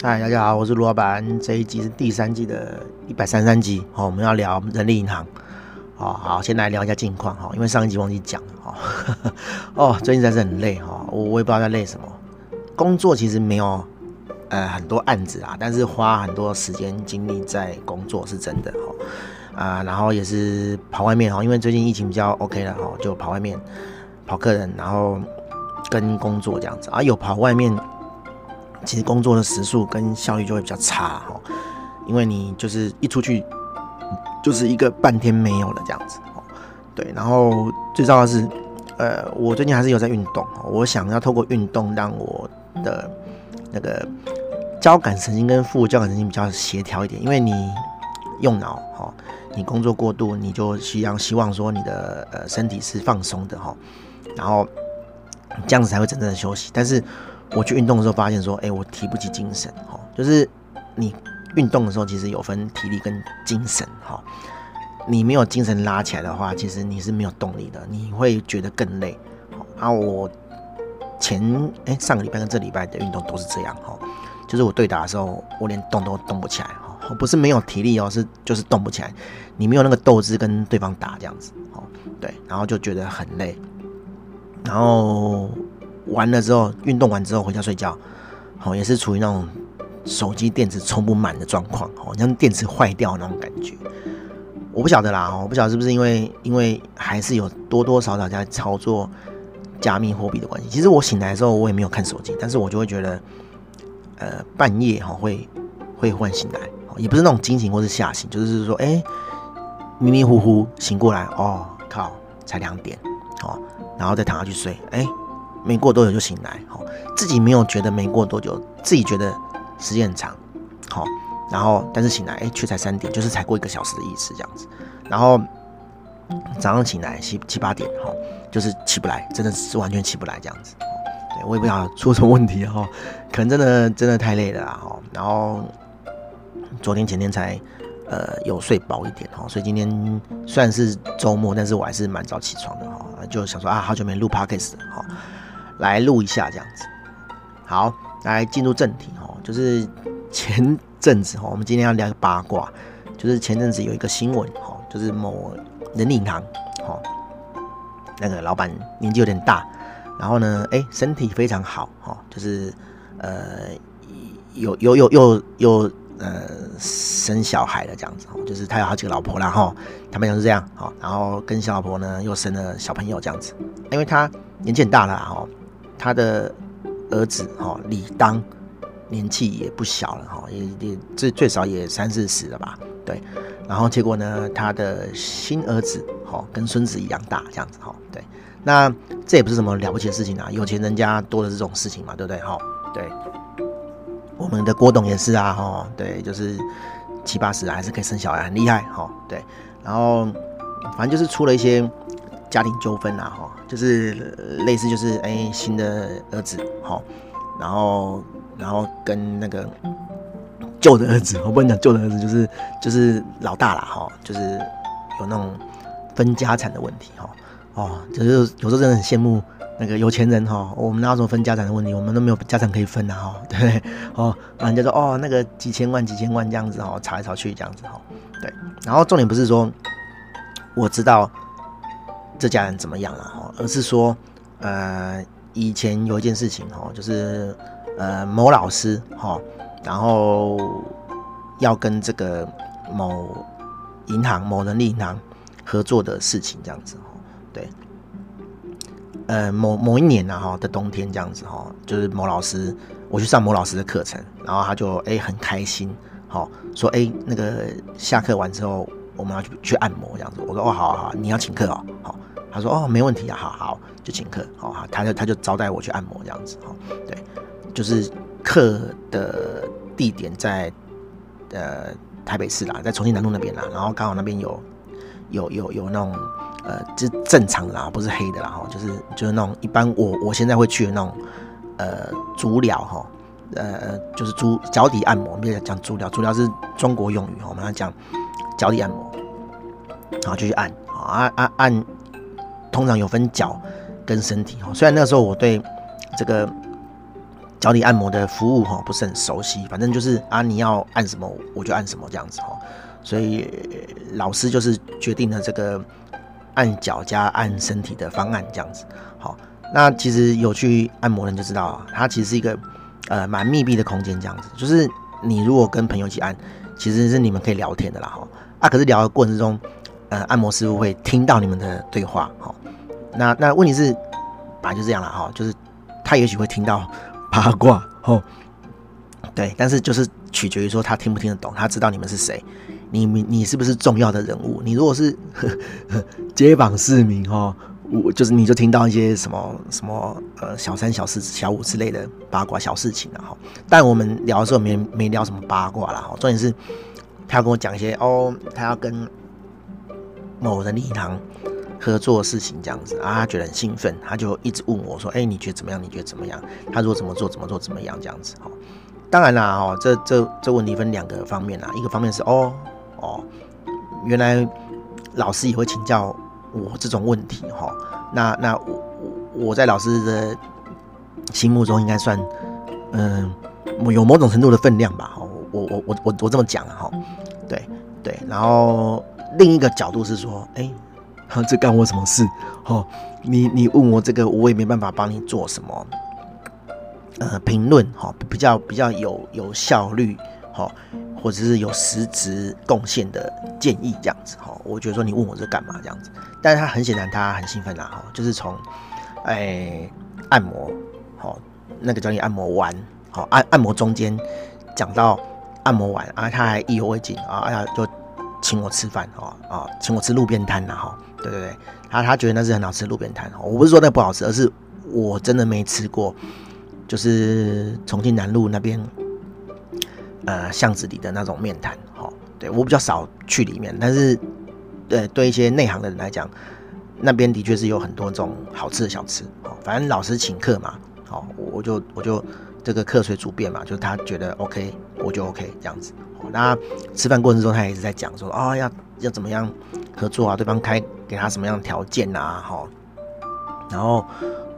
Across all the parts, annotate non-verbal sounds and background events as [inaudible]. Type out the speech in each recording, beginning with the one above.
嗨，大家好，我是卢老板。这一集是第三季的一百三十三集，好，我们要聊人力银行。好好，先来聊一下近况哈，因为上一集忘记讲了哈。[laughs] 哦，最近真是很累哈，我我也不知道在累什么。工作其实没有呃很多案子啊，但是花很多时间精力在工作是真的哈。啊，然后也是跑外面哈，因为最近疫情比较 OK 了哈，就跑外面跑客人，然后跟工作这样子啊，有跑外面。其实工作的时速跟效率就会比较差哈，因为你就是一出去就是一个半天没有了这样子哦。对，然后最重要的是，呃，我最近还是有在运动，我想要透过运动让我的那个交感神经跟副交感神经比较协调一点，因为你用脑哈，你工作过度，你就需要希望说你的呃身体是放松的哈，然后这样子才会真正的休息，但是。我去运动的时候发现说，哎、我提不起精神哈，就是你运动的时候其实有分体力跟精神哈，你没有精神拉起来的话，其实你是没有动力的，你会觉得更累。啊，我前哎、上个礼拜跟这礼拜的运动都是这样哈，就是我对打的时候，我连动都动不起来哈，我不是没有体力哦，是就是动不起来，你没有那个斗志跟对方打这样子哦，对，然后就觉得很累，然后。完了之后，运动完之后回家睡觉，好，也是处于那种手机电池充不满的状况，好像电池坏掉那种感觉。我不晓得啦，我不晓得是不是因为因为还是有多多少少在操作加密货币的关系。其实我醒来的时候，我也没有看手机，但是我就会觉得，呃，半夜哈会会唤醒来，也不是那种惊醒或是吓醒，就是说，哎、迷迷糊糊醒过来，哦，靠，才两点，哦，然后再躺下去睡，哎、没过多久就醒来，好，自己没有觉得没过多久，自己觉得时间很长，好，然后但是醒来，哎，却才三点，就是才过一个小时的意思这样子，然后早上醒来七七八点，哈，就是起不来，真的是完全起不来这样子，对，我也不知道出什么问题哈，可能真的真的太累了哈，然后昨天前天才呃有睡饱一点哈，所以今天虽然是周末，但是我还是蛮早起床的哈，就想说啊，好久没录 Podcast 哈。来录一下这样子，好，来进入正题哈，就是前阵子哈，我们今天要聊八卦，就是前阵子有一个新闻哈，就是某人力银行哈，那个老板年纪有点大，然后呢，哎，身体非常好哈，就是呃有有有有有呃生小孩了这样子，就是他有好几个老婆了哈，他们讲是这样哈，然后跟小老婆呢又生了小朋友这样子，因为他年纪很大了哈。他的儿子哈李当年纪也不小了哈，也也最最少也三四十了吧？对，然后结果呢，他的新儿子哈跟孙子一样大这样子哈，对，那这也不是什么了不起的事情啊，有钱人家多的这种事情嘛，对不对哈？对，我们的郭董也是啊哈，对，就是七八十还是可以生小孩，很厉害哈，对，然后反正就是出了一些。家庭纠纷啊，哈，就是类似，就是哎、新的儿子，哈，然后，然后跟那个旧的儿子，我不能讲旧的儿子，就是就是老大了，哈，就是有那种分家产的问题，哈，哦，就是有时候真的很羡慕那个有钱人，哈，我们哪有什么分家产的问题，我们都没有家产可以分啊，哈，[laughs] 对，哦，人家说哦，那个几千万几千万这样子，哈，吵来吵去这样子，哈，对，然后重点不是说我知道。这家人怎么样了哈？而是说，呃，以前有一件事情哈，就是呃某老师哈，然后要跟这个某银行、某人力银行合作的事情这样子哈，对，呃某某一年呐哈的冬天这样子哈，就是某老师我去上某老师的课程，然后他就哎很开心，好说哎那个下课完之后我们要去去按摩这样子，我说哦好好，你要请客哦好。他说：“哦，没问题啊，好好，就请客，好，他就他就招待我去按摩这样子，哈，对，就是课的地点在呃台北市啦，在重庆南路那边啦，然后刚好那边有有有有那种呃，就正常的啦，不是黑的啦，哈，就是就是那种一般我我现在会去的那种呃足疗哈，呃就是足脚底按摩，我们讲足疗，足疗是中国用语，我们要讲脚底按摩，然后就去按，按按按。”通常有分脚跟身体哈，虽然那时候我对这个脚底按摩的服务哈不是很熟悉，反正就是啊你要按什么我就按什么这样子哈，所以老师就是决定了这个按脚加按身体的方案这样子。好，那其实有去按摩的人就知道啊，它其实是一个呃蛮密闭的空间这样子，就是你如果跟朋友一起按，其实是你们可以聊天的啦哈。啊，可是聊的过程中，呃，按摩师傅会听到你们的对话哈。那那问题是，本来就这样了哈，就是他也许会听到。八卦哦，对，但是就是取决于说他听不听得懂，他知道你们是谁，你你你是不是重要的人物？你如果是呵呵 [laughs] 街坊市民哈，我就是你就听到一些什么什么呃小三小四小五之类的八卦小事情了哈。但我们聊的时候没没聊什么八卦了哈，重点是他要跟我讲一些哦，他要跟某人力银行。合作事情这样子啊，他觉得很兴奋，他就一直问我说：“哎、你觉得怎么样？你觉得怎么样？他说怎么做怎么做怎么样这样子。”哈，当然啦，哈，这这这问题分两个方面啦，一个方面是哦哦，原来老师也会请教我这种问题哈。那那我我在老师的心目中应该算嗯有某种程度的分量吧。哈，我我我我我这么讲哈，对对。然后另一个角度是说，哎、欸。[laughs] 这干我什么事？哦，你你问我这个，我也没办法帮你做什么。呃，评论哈，比较比较有有效率哈，或者是有实质贡献的建议这样子哈。我觉得说你问我这干嘛这样子，但是他很显然他很兴奋啦哈，就是从哎按摩好那个叫你按摩完好按按摩中间讲到按摩完啊，他还意犹未尽啊，哎呀就请我吃饭哦啊，请我吃路边摊呐哈。对对对，他他觉得那是很好吃路边摊，我不是说那不好吃，而是我真的没吃过，就是重庆南路那边，呃巷子里的那种面摊，哈，对我比较少去里面，但是，对对一些内行的人来讲，那边的确是有很多种好吃的小吃，哦，反正老师请客嘛，好，我就我就这个客随主便嘛，就是他觉得 OK，我就 OK 这样子，那吃饭过程中他也一直在讲说，啊、要要怎么样合作啊，对方开。给他什么样的条件啊？哈，然后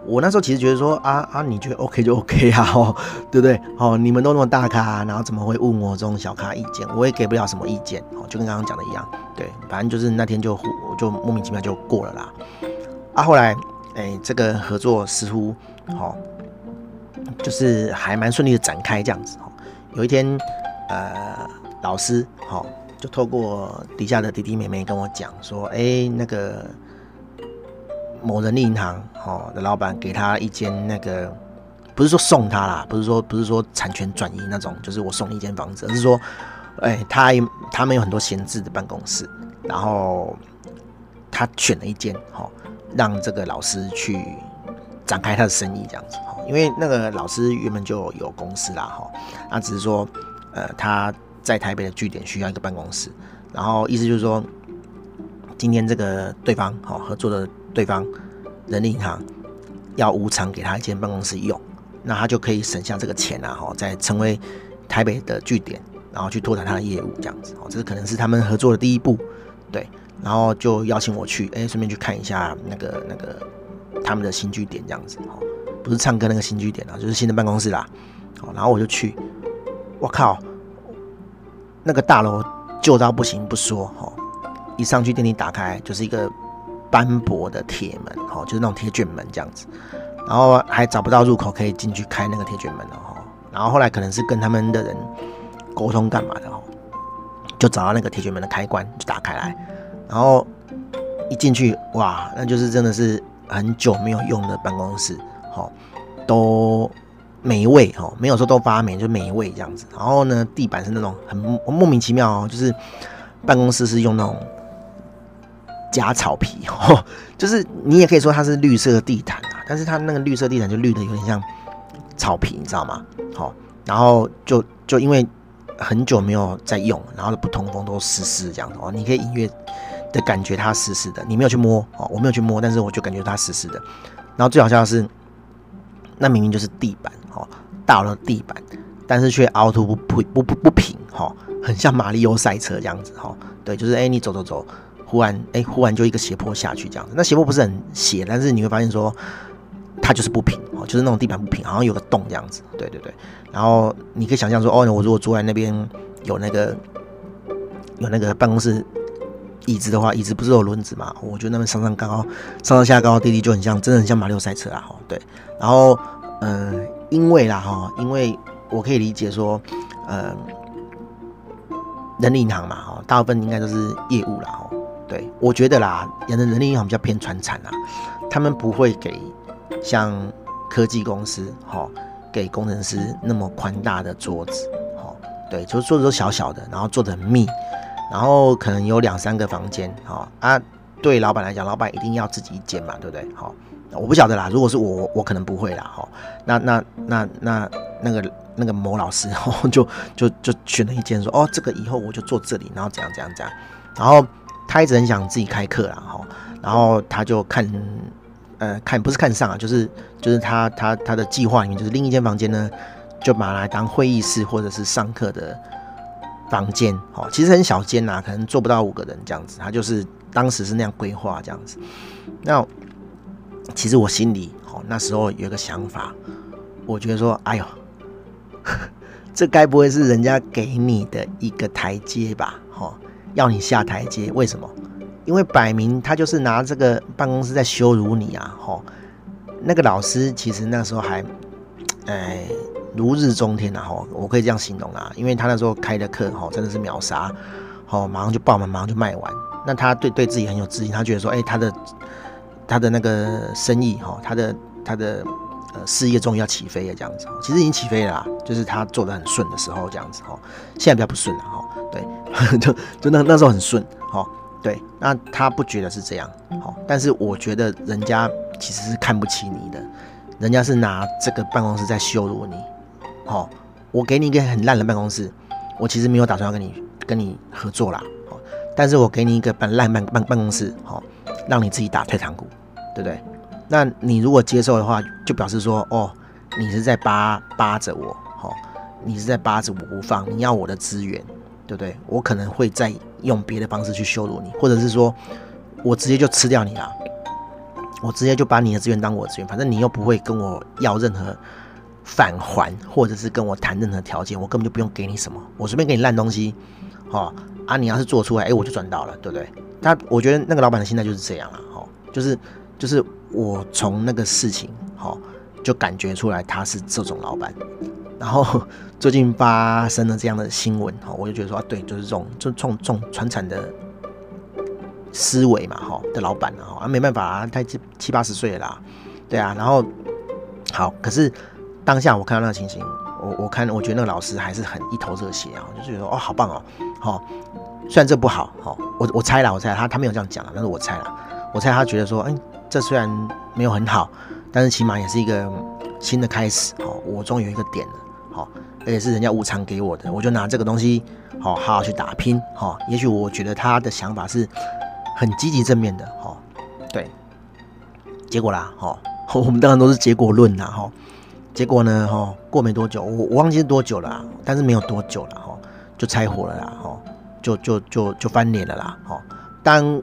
我那时候其实觉得说啊啊，你觉得 OK 就 OK 啊，哦，对不对？哦，你们都那么大咖，然后怎么会问我这种小咖意见？我也给不了什么意见，哦，就跟刚刚讲的一样，对，反正就是那天就我就莫名其妙就过了啦。啊，后来哎，这个合作似乎哦，就是还蛮顺利的展开这样子。哦，有一天呃，老师哈。就透过底下的弟弟妹妹跟我讲说，哎、那个某人力银行哦的老板给他一间那个，不是说送他啦，不是说不是说产权转移那种，就是我送你一间房子，而是说，哎、欸，他他们有很多闲置的办公室，然后他选了一间，哈，让这个老师去展开他的生意这样子，因为那个老师原本就有公司啦，哈，那只是说，呃，他。在台北的据点需要一个办公室，然后意思就是说，今天这个对方好合作的对方人力银行要无偿给他一间办公室用，那他就可以省下这个钱啊，哈，再成为台北的据点，然后去拓展他的业务这样子，哦，这是可能是他们合作的第一步，对，然后就邀请我去，哎，顺便去看一下那个那个他们的新据点这样子，哦，不是唱歌那个新据点啊，就是新的办公室啦，好，然后我就去，我靠！那个大楼旧到不行不说，哈，一上去电梯打开就是一个斑驳的铁门，哈，就是那种铁卷门这样子，然后还找不到入口可以进去开那个铁卷门的，哈，然后后来可能是跟他们的人沟通干嘛的，哈，就找到那个铁卷门的开关就打开来，然后一进去哇，那就是真的是很久没有用的办公室，哈，都。霉味哦，没有说都发霉，就霉味这样子。然后呢，地板是那种很莫名其妙哦，就是办公室是用那种假草皮哦，就是你也可以说它是绿色地毯啊，但是它那个绿色地毯就绿的有点像草皮，你知道吗？好，然后就就因为很久没有在用，然后不通风都湿湿的这样子哦，你可以隐约的感觉它湿湿的，你没有去摸哦，我没有去摸，但是我就感觉它湿湿的。然后最好笑的是，那明明就是地板。哦，大了地板，但是却凹凸不不不不不平，哈，很像马里欧赛车这样子，哈，对，就是哎、你走走走，忽然哎、忽然就一个斜坡下去这样子，那斜坡不是很斜，但是你会发现说，它就是不平哦，就是那种地板不平，好像有个洞这样子。对对对，然后你可以想象说，哦，我如果坐在那边有那个有那个办公室椅子的话，椅子不是有轮子嘛？我觉得那边上上高高上上下高低低就很像，真的很像马六赛车啊！哈，对。然后，嗯、因为啦哈，因为我可以理解说，呃，人力银行嘛，哈，大部分应该都是业务啦，哈。对，我觉得啦，人的人力银行比较偏传产啊，他们不会给。像科技公司，哈，给工程师那么宽大的桌子，哈，对，就是桌子都小小的，然后坐得很密，然后可能有两三个房间，哈啊，对老板来讲，老板一定要自己一间嘛，对不对？好，我不晓得啦，如果是我，我可能不会啦，哈，那那那那那个那个某老师，哈，[laughs] 就就就选了一间，说，哦，这个以后我就坐这里，然后怎样怎样怎样，然后他一直很想自己开课啦，哈，然后他就看。呃，看不是看上啊，就是就是他他他的计划里面，就是另一间房间呢，就把它来当会议室或者是上课的房间，哦，其实很小间呐，可能坐不到五个人这样子，他就是当时是那样规划这样子。那其实我心里哦，那时候有个想法，我觉得说，哎呦，[laughs] 这该不会是人家给你的一个台阶吧？哦，要你下台阶，为什么？因为摆明他就是拿这个办公室在羞辱你啊！吼，那个老师其实那时候还，哎，如日中天啊！吼，我可以这样形容啊，因为他那时候开的课，吼，真的是秒杀，吼，马上就爆满，马上就卖完。那他对对自己很有自信，他觉得说，哎，他的他的那个生意，哈，他的他的呃事业终于要起飞了，这样子。其实已经起飞了啦，就是他做的很顺的时候，这样子。哈，现在比较不顺了，哈，对，[laughs] 就就那那时候很顺，哈。对，那他不觉得是这样，好，但是我觉得人家其实是看不起你的，人家是拿这个办公室在羞辱你，好，我给你一个很烂的办公室，我其实没有打算要跟你跟你合作啦，好，但是我给你一个办烂办办办公室，好，让你自己打退堂鼓，对不对？那你如果接受的话，就表示说，哦，你是在扒扒着我，好，你是在扒着我不放，你要我的资源。对不对？我可能会再用别的方式去羞辱你，或者是说，我直接就吃掉你了，我直接就把你的资源当我的资源，反正你又不会跟我要任何返还，或者是跟我谈任何条件，我根本就不用给你什么，我随便给你烂东西，哦啊，你要是做出来，哎，我就赚到了，对不对？他我觉得那个老板的心态就是这样了，哦，就是就是我从那个事情，哦，就感觉出来他是这种老板。然后 [laughs] 最近发生了这样的新闻，哈，我就觉得说啊，对，就是这种，就这种这种传产的思维嘛，哈，的老板啊，啊，没办法啊，他七七八十岁了啦，对啊，然后好，可是当下我看到那个情形，我我看，我觉得那个老师还是很一头热血啊，就是觉得哦，好棒哦，好，虽然这不好，好，我我猜了，我猜他他没有这样讲了，但是我猜了，我猜他觉得说，哎，这虽然没有很好，但是起码也是一个新的开始，哈，我终于有一个点了。好，而且是人家无偿给我的，我就拿这个东西，好好好去打拼，好。也许我觉得他的想法是很积极正面的，好。对，结果啦，好，[laughs] 我们当然都是结果论啦，哈。结果呢，哈，过没多久，我我忘记是多久了，但是没有多久了，哈，就拆伙了啦，哈，就就就就翻脸了啦，哈。但我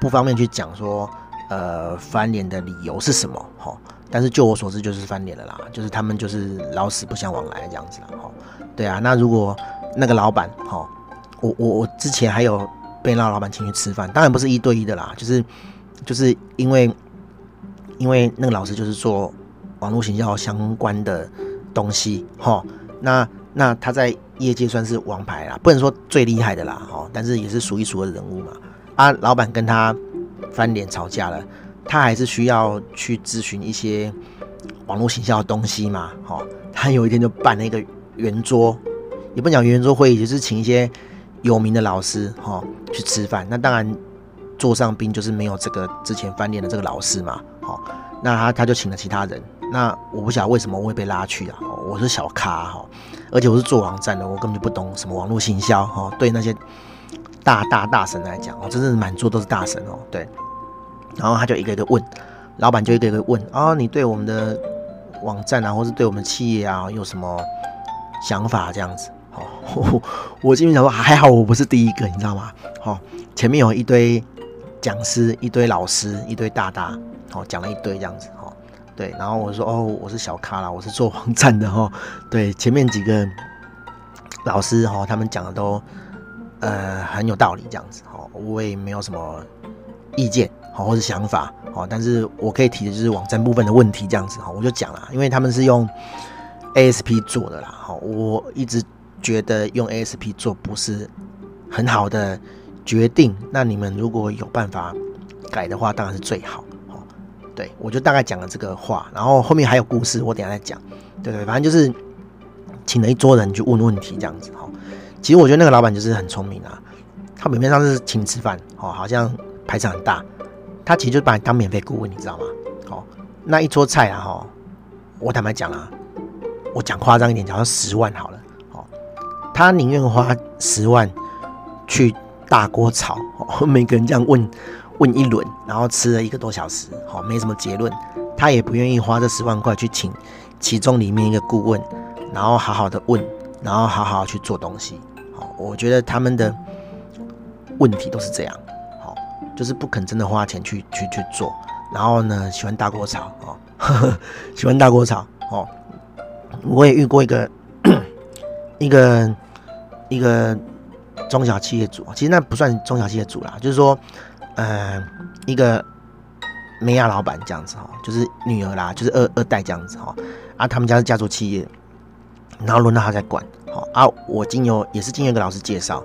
不方便去讲说，呃，翻脸的理由是什么，哈。但是就我所知，就是翻脸了啦，就是他们就是老死不相往来这样子了哈。对啊，那如果那个老板哈，我我我之前还有被那老板请去吃饭，当然不是一对一的啦，就是就是因为因为那个老师就是做网络行销相关的东西哈，那那他在业界算是王牌啦，不能说最厉害的啦哈，但是也是数一数二的人物嘛。啊，老板跟他翻脸吵架了。他还是需要去咨询一些网络行销的东西嘛，哈，他有一天就办了一个圆桌，也不讲圆桌会议，就是请一些有名的老师，哈，去吃饭。那当然，座上宾就是没有这个之前翻脸的这个老师嘛，好，那他他就请了其他人。那我不晓得为什么我会被拉去啊，我是小咖哈，而且我是做网站的，我根本就不懂什么网络行销，哈，对那些大大大神来讲，哦，真的是满桌都是大神哦，对。然后他就一个一个问，老板就一个一个问、哦，你对我们的网站啊，或是对我们企业啊，有什么想法？这样子，哦，[laughs] 我今天想说还好我不是第一个，你知道吗？哦，前面有一堆讲师，一堆老师，一堆大大，哦，讲了一堆这样子，对，然后我说哦，我是小咖啦，我是做网站的哈，对，前面几个老师哈，他们讲的都呃很有道理，这样子哈，我也没有什么意见好或者想法好，但是我可以提的就是网站部分的问题这样子哈，我就讲了，因为他们是用 ASP 做的啦，哈，我一直觉得用 ASP 做不是很好的决定，那你们如果有办法改的话，当然是最好。对，我就大概讲了这个话，然后后面还有故事，我等下再讲。对对，反正就是请了一桌人去问问题这样子哈。其实我觉得那个老板就是很聪明啊，他表面上是请吃饭哦，好像排场很大，他其实就把你当免费顾问，你知道吗？哦，那一桌菜啊哈，我坦白讲啊，我讲夸张一点，讲到十万好了，哦，他宁愿花十万去大锅炒，[laughs] 每个人这样问。问一轮，然后吃了一个多小时，好，没什么结论，他也不愿意花这十万块去请其中里面一个顾问，然后好好的问，然后好好去做东西，好，我觉得他们的问题都是这样，好，就是不肯真的花钱去去去做，然后呢，喜欢大锅炒，哦，[laughs] 喜欢大锅炒，哦，我也遇过一个 [coughs] 一个一个中小企业主，其实那不算中小企业主啦，就是说。呃，一个美亚老板这样子哈，就是女儿啦，就是二二代这样子哈。啊，他们家是家族企业，然后轮到他在管。好啊，我经由也是经由一个老师介绍，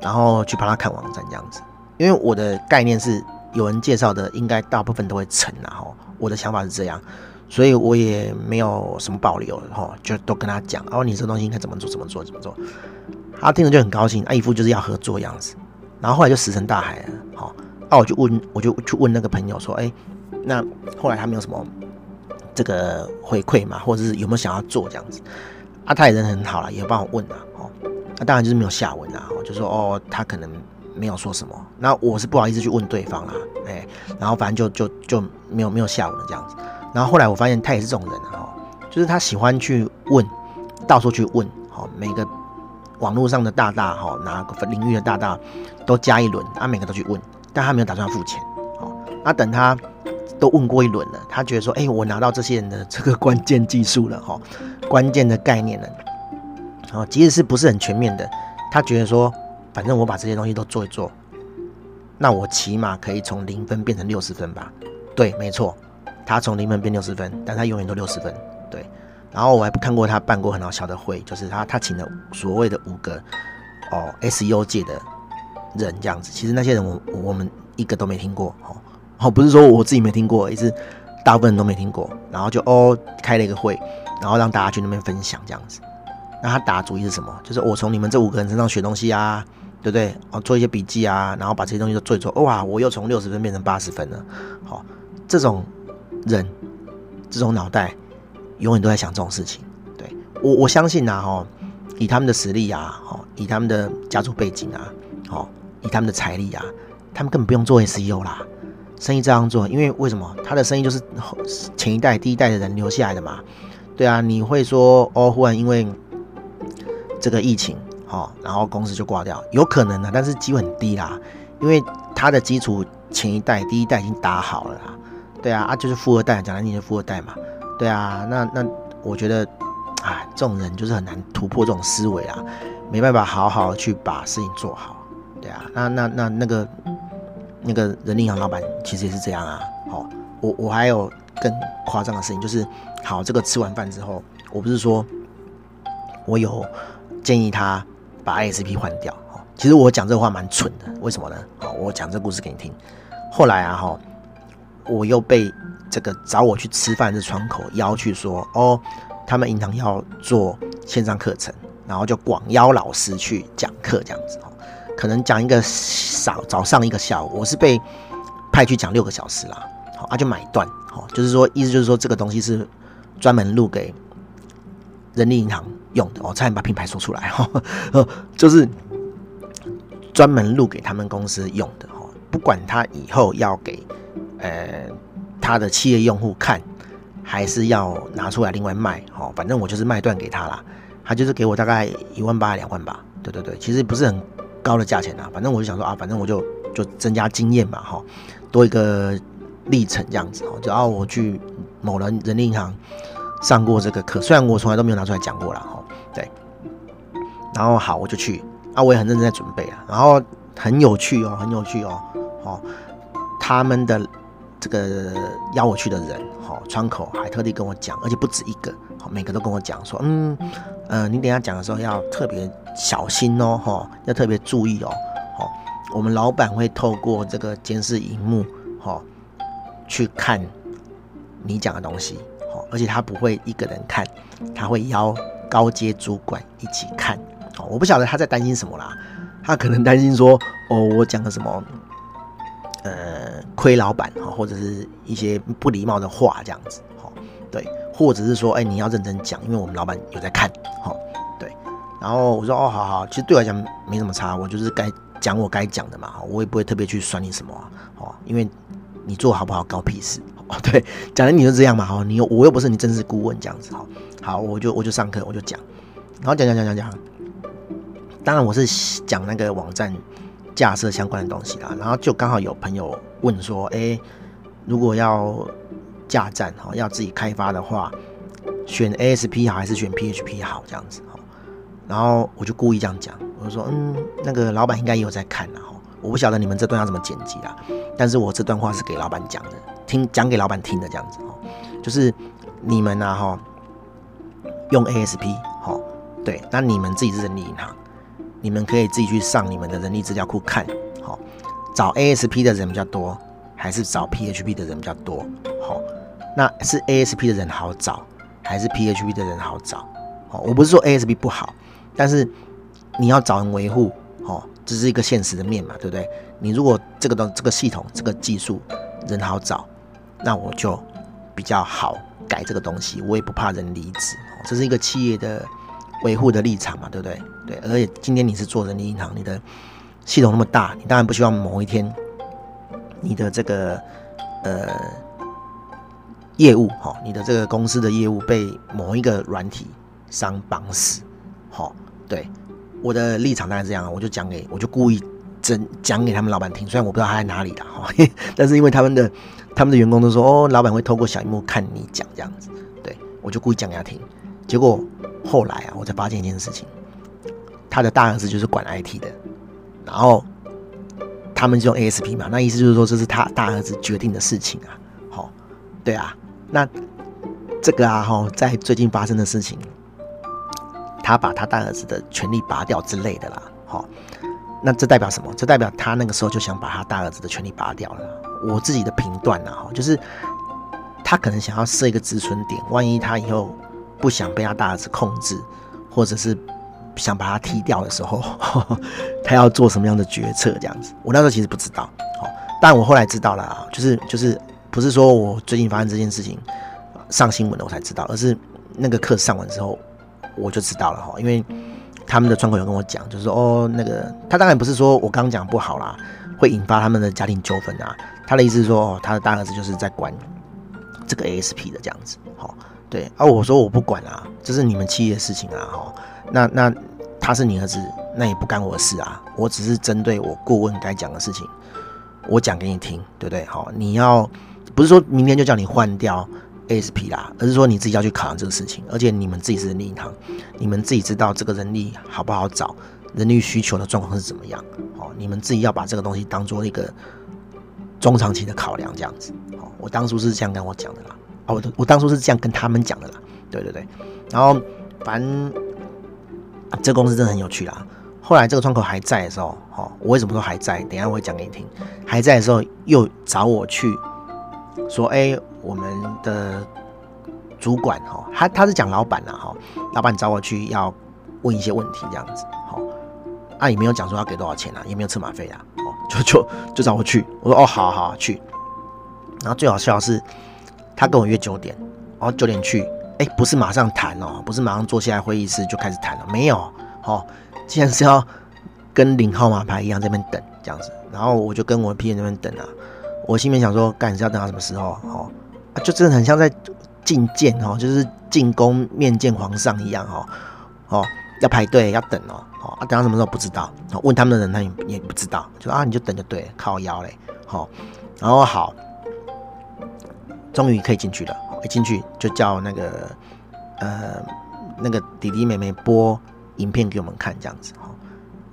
然后去帮他看网站这样子。因为我的概念是，有人介绍的，应该大部分都会成啦哈。我的想法是这样，所以我也没有什么保留哈，就都跟他讲哦，你这东西应该怎么做，怎么做，怎么做。他听着就很高兴，啊，一副就是要合作样子。然后后来就石沉大海了，好。啊、我就问，我就去问那个朋友说：“哎、那后来他没有什么这个回馈嘛，或者是有没有想要做这样子？”啊，他也人很好了，也帮我问啊，哦，那当然就是没有下文啊，就说哦，他可能没有说什么。那我是不好意思去问对方啦，哎、然后反正就就就没有没有下文了这样子。然后后来我发现他也是这种人啊，就是他喜欢去问，到处去问，好，每个网络上的大大哈，哪个领域的大大都加一轮，啊，每个都去问。但他没有打算付钱，哦，那等他都问过一轮了，他觉得说，哎，我拿到这些人的这个关键技术了，哈，关键的概念了，哦，即使是不是很全面的，他觉得说，反正我把这些东西都做一做，那我起码可以从零分变成六十分吧？对，没错，他从零分变六十分，但他永远都六十分，对。然后我还不看过他办过很好笑的会，就是他他请了所谓的五个哦，S U 界的。人这样子，其实那些人我我们一个都没听过，哦哦，不是说我自己没听过，也是大部分人都没听过，然后就哦开了一个会，然后让大家去那边分享这样子。那他打主意是什么？就是我从你们这五个人身上学东西啊，对不对？哦，做一些笔记啊，然后把这些东西都做一做，哇，我又从六十分变成八十分了。好，哦，这种人，这种脑袋，永远都在想这种事情。对，我我相信呐，哈，以他们的实力啊，哈，以他们的家族背景啊，好。以他们的财力啊，他们根本不用做 SEO 啦，生意这样做，因为为什么？他的生意就是前一代、第一代的人留下来的嘛。对啊，你会说哦，忽然因为这个疫情，哦，然后公司就挂掉，有可能的，但是机会很低啦，因为他的基础前一代、第一代已经打好了啦。对啊，啊就是富二代，讲来你是富二代嘛。对啊，那那我觉得啊，这种人就是很难突破这种思维啊，没办法好好去把事情做好。对啊，那那那那个那个人力银行老板其实也是这样啊。好，我我还有更夸张的事情，就是好，这个吃完饭之后，我不是说我有建议他把 ISP 换掉。哦其实我讲这话蛮蠢的，为什么呢？哦，我讲这故事给你听。后来啊，哈，我又被这个找我去吃饭的窗口邀去说，哦，他们银行要做线上课程，然后就广邀老师去讲课这样子。可能讲一个早早上一个下午，我是被派去讲六个小时啦。好，啊就买断，好，就是说意思就是说这个东西是专门录给人力银行用的，我差点把品牌说出来哈，[laughs] 就是专门录给他们公司用的，哈，不管他以后要给呃他的企业用户看，还是要拿出来另外卖，好，反正我就是卖断给他啦，他就是给我大概一万八两万吧，对对对，其实不是很。高的价钱啊，反正我就想说啊，反正我就就增加经验嘛，哈，多一个历程这样子哈，就啊我去某人人力银行上过这个课，虽然我从来都没有拿出来讲过了哈，对，然后好我就去啊，我也很认真在准备啊，然后很有趣哦，很有趣哦，哦，他们的这个邀我去的人，哈，窗口还特地跟我讲，而且不止一个，好每个都跟我讲说，嗯，呃，你等下讲的时候要特别小心哦，哈，要特别注意哦，好，我们老板会透过这个监视荧幕，哈。去看你讲的东西，哦，而且他不会一个人看，他会邀高阶主管一起看，哦，我不晓得他在担心什么啦，他可能担心说，哦，我讲的什么，呃，亏老板哈，或者是一些不礼貌的话这样子，哈，对，或者是说，哎，你要认真讲，因为我们老板有在看，哈，对，然后我说，哦，好好，其实对我来讲没什么差，我就是该讲我该讲的嘛，我也不会特别去酸你什么，哦，因为。你做好不好，搞屁事哦！[laughs] 对，讲的你就这样嘛，哈，你又我又不是你正式顾问这样子，哈，好，我就我就上课，我就讲，然后讲讲讲讲讲，当然我是讲那个网站架设相关的东西啦，然后就刚好有朋友问说，哎、如果要架站哈，要自己开发的话，选 ASP 好还是选 PHP 好这样子，哈，然后我就故意这样讲，我就说，嗯，那个老板应该也有在看啦，哈，我不晓得你们这段要怎么剪辑啦。但是我这段话是给老板讲的，听讲给老板听的这样子哦，就是你们呐哈，用 ASP 哈，对，那你们自己是人力银行，你们可以自己去上你们的人力资料库看，好，找 ASP 的人比较多，还是找 PHP 的人比较多？好，那是 ASP 的人好找，还是 PHP 的人好找？好，我不是说 ASP 不好，但是你要找人维护，哦。这是一个现实的面嘛，对不对？你如果这个东这个系统这个技术人好找，那我就比较好改这个东西，我也不怕人离职。这是一个企业的维护的立场嘛，对不对？对，而且今天你是做人力银行，你的系统那么大，你当然不希望某一天你的这个呃业务哈，你的这个公司的业务被某一个软体商绑死，好，对。我的立场当然这样，我就讲给，我就故意真讲给他们老板听，虽然我不知道他在哪里的哈，[laughs] 但是因为他们的他们的员工都说哦，老板会透过小荧幕看你讲这样子，对，我就故意讲给他听。结果后来啊，我才发现一件事情，他的大儿子就是管 IT 的，然后他们就用 ASP 嘛，那意思就是说这是他大儿子决定的事情啊，好，对啊，那这个啊哈，在最近发生的事情。他把他大儿子的权利拔掉之类的啦，好，那这代表什么？这代表他那个时候就想把他大儿子的权利拔掉了。我自己的评断呢，哈，就是他可能想要设一个止损点，万一他以后不想被他大儿子控制，或者是想把他踢掉的时候，[laughs] 他要做什么样的决策？这样子，我那时候其实不知道，好，但我后来知道了啊，就是就是不是说我最近发生这件事情上新闻了我才知道，而是那个课上完之后。我就知道了哈，因为他们的窗口有跟我讲，就是说哦，那个他当然不是说我刚讲不好啦，会引发他们的家庭纠纷啊。他的意思是说，哦，他的大儿子就是在管这个 ASP 的这样子，好，对。啊我说我不管啊，这是你们企业的事情啊，哈。那那他是你儿子，那也不干我的事啊。我只是针对我顾问该讲的事情，我讲给你听，对不对？好，你要不是说明天就叫你换掉。ASP 啦，而是说你自己要去考量这个事情，而且你们自己是人力银行，你们自己知道这个人力好不好找，人力需求的状况是怎么样，哦，你们自己要把这个东西当做一个中长期的考量，这样子，哦，我当初是这样跟我讲的啦，啊，我我当初是这样跟他们讲的啦，对对对，然后反正这公司真的很有趣啦，后来这个窗口还在的时候，哦，我为什么说还在？等下我会讲给你听，还在的时候又找我去说，哎、我们的主管哈，他他是讲老板啦哈，老板找我去要问一些问题这样子，好，啊也没有讲说要给多少钱啊，也没有车马费啊，哦，就就就找我去，我说哦好好好去，然后最好笑的是，他跟我约九点，然后九点去，哎不是马上谈哦，不是马上坐下来会议室就开始谈了，没有，好，既然是要跟领号码牌一样在那边等这样子，然后我就跟我 PM 那边等啊，我心里面想说，干是要等到什么时候，哦。就真的很像在觐见哦，就是进宫面见皇上一样哦，哦，要排队要等哦，哦，啊，等到什么时候不知道，问他们的人他也也不知道，就啊你就等就对，靠腰嘞，好，然后好，终于可以进去了，一进去就叫那个呃那个弟弟妹妹播影片给我们看，这样子哈。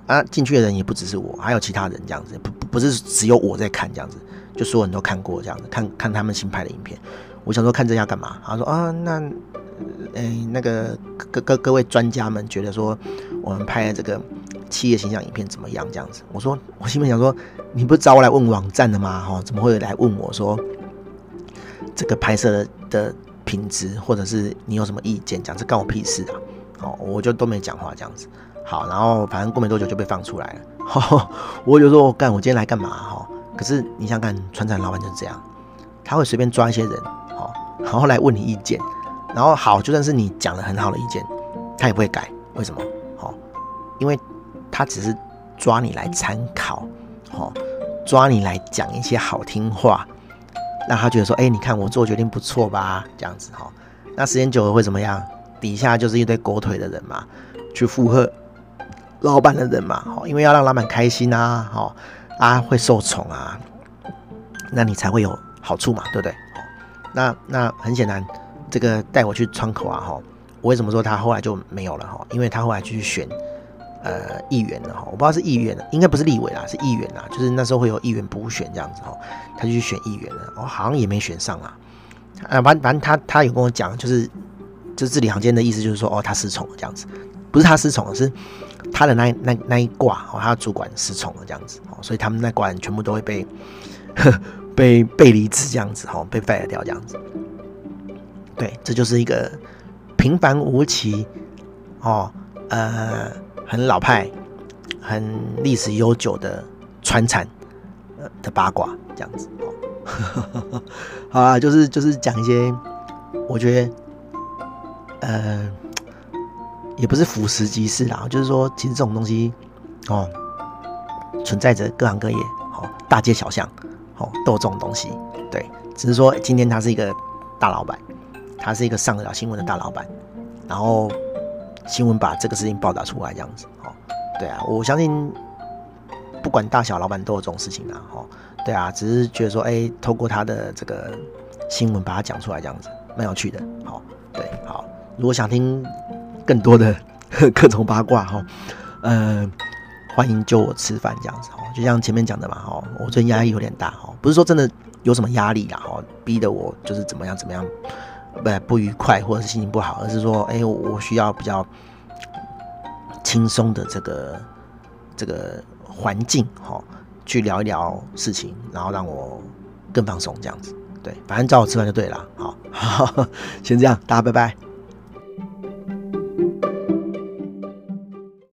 啊，进去的人也不只是我，还有其他人这样子，不不是只有我在看这样子，就所有人都看过这样子，看看他们新拍的影片。我想说看这要干嘛？他说啊，那哎、欸、那个各各各位专家们觉得说我们拍的这个企业形象影片怎么样？这样子，我说我心里想说，你不是找我来问网站的吗？哈，怎么会来问我说这个拍摄的的品质，或者是你有什么意见？讲这干我屁事啊！哦，我就都没讲话这样子。好，然后反正过没多久就被放出来了。哈，[laughs] 我就说我干，我今天来干嘛？哈，可是你想看传产老板就是这样，他会随便抓一些人，好，然后来问你意见。然后好，就算是你讲了很好的意见，他也不会改。为什么？好，因为他只是抓你来参考，好，抓你来讲一些好听话，让他觉得说，哎，你看我做决定不错吧？这样子哈。那时间久了会怎么样？底下就是一堆狗腿的人嘛，去附和老板的人嘛，因为要让老板开心啊，哈啊，会受宠啊，那你才会有好处嘛，对不对？那那很显然。这个带我去窗口啊，哈，我为什么说他后来就没有了哈？因为他后来去选呃议员的哈，我不知道是议员的，应该不是立委啦，是议员啦，就是那时候会有议员补选这样子哈，他就去选议员了，哦，好像也没选上啊，啊，反反正他他有跟我讲，就是就字里行间的意思就是说，哦，他失宠了这样子，不是他失宠了，是他的那那那一挂哦，他的主管失宠了这样子哦，所以他们那挂人全部都会被被被离职这样子哈，被 fire 掉这样子。对，这就是一个平凡无奇哦，呃，很老派、很历史悠久的川产呃的八卦这样子哦。[laughs] 好啊，就是就是讲一些，我觉得呃，也不是腐蚀即是啦，就是说，其实这种东西哦，存在着各行各业，哦，大街小巷，哦，都有这种东西。对，只是说今天他是一个大老板。他是一个上得了新闻的大老板，然后新闻把这个事情报道出来，这样子，哦，对啊，我相信不管大小老板都有这种事情啊，哦，对啊，只是觉得说，哎，透过他的这个新闻把它讲出来，这样子，蛮有趣的，好，对，好，如果想听更多的 [laughs] 各种八卦，哈，呃，欢迎揪我吃饭，这样子，哦，就像前面讲的嘛，哦，我最近压力有点大，哦，不是说真的有什么压力啦，哈，逼得我就是怎么样怎么样。不不愉快，或者是心情不好，而是说，哎，我需要比较轻松的这个这个环境，哈，去聊一聊事情，然后让我更放松，这样子。对，反正找我吃饭就对了。好，好，[laughs] 先这样，大家拜拜。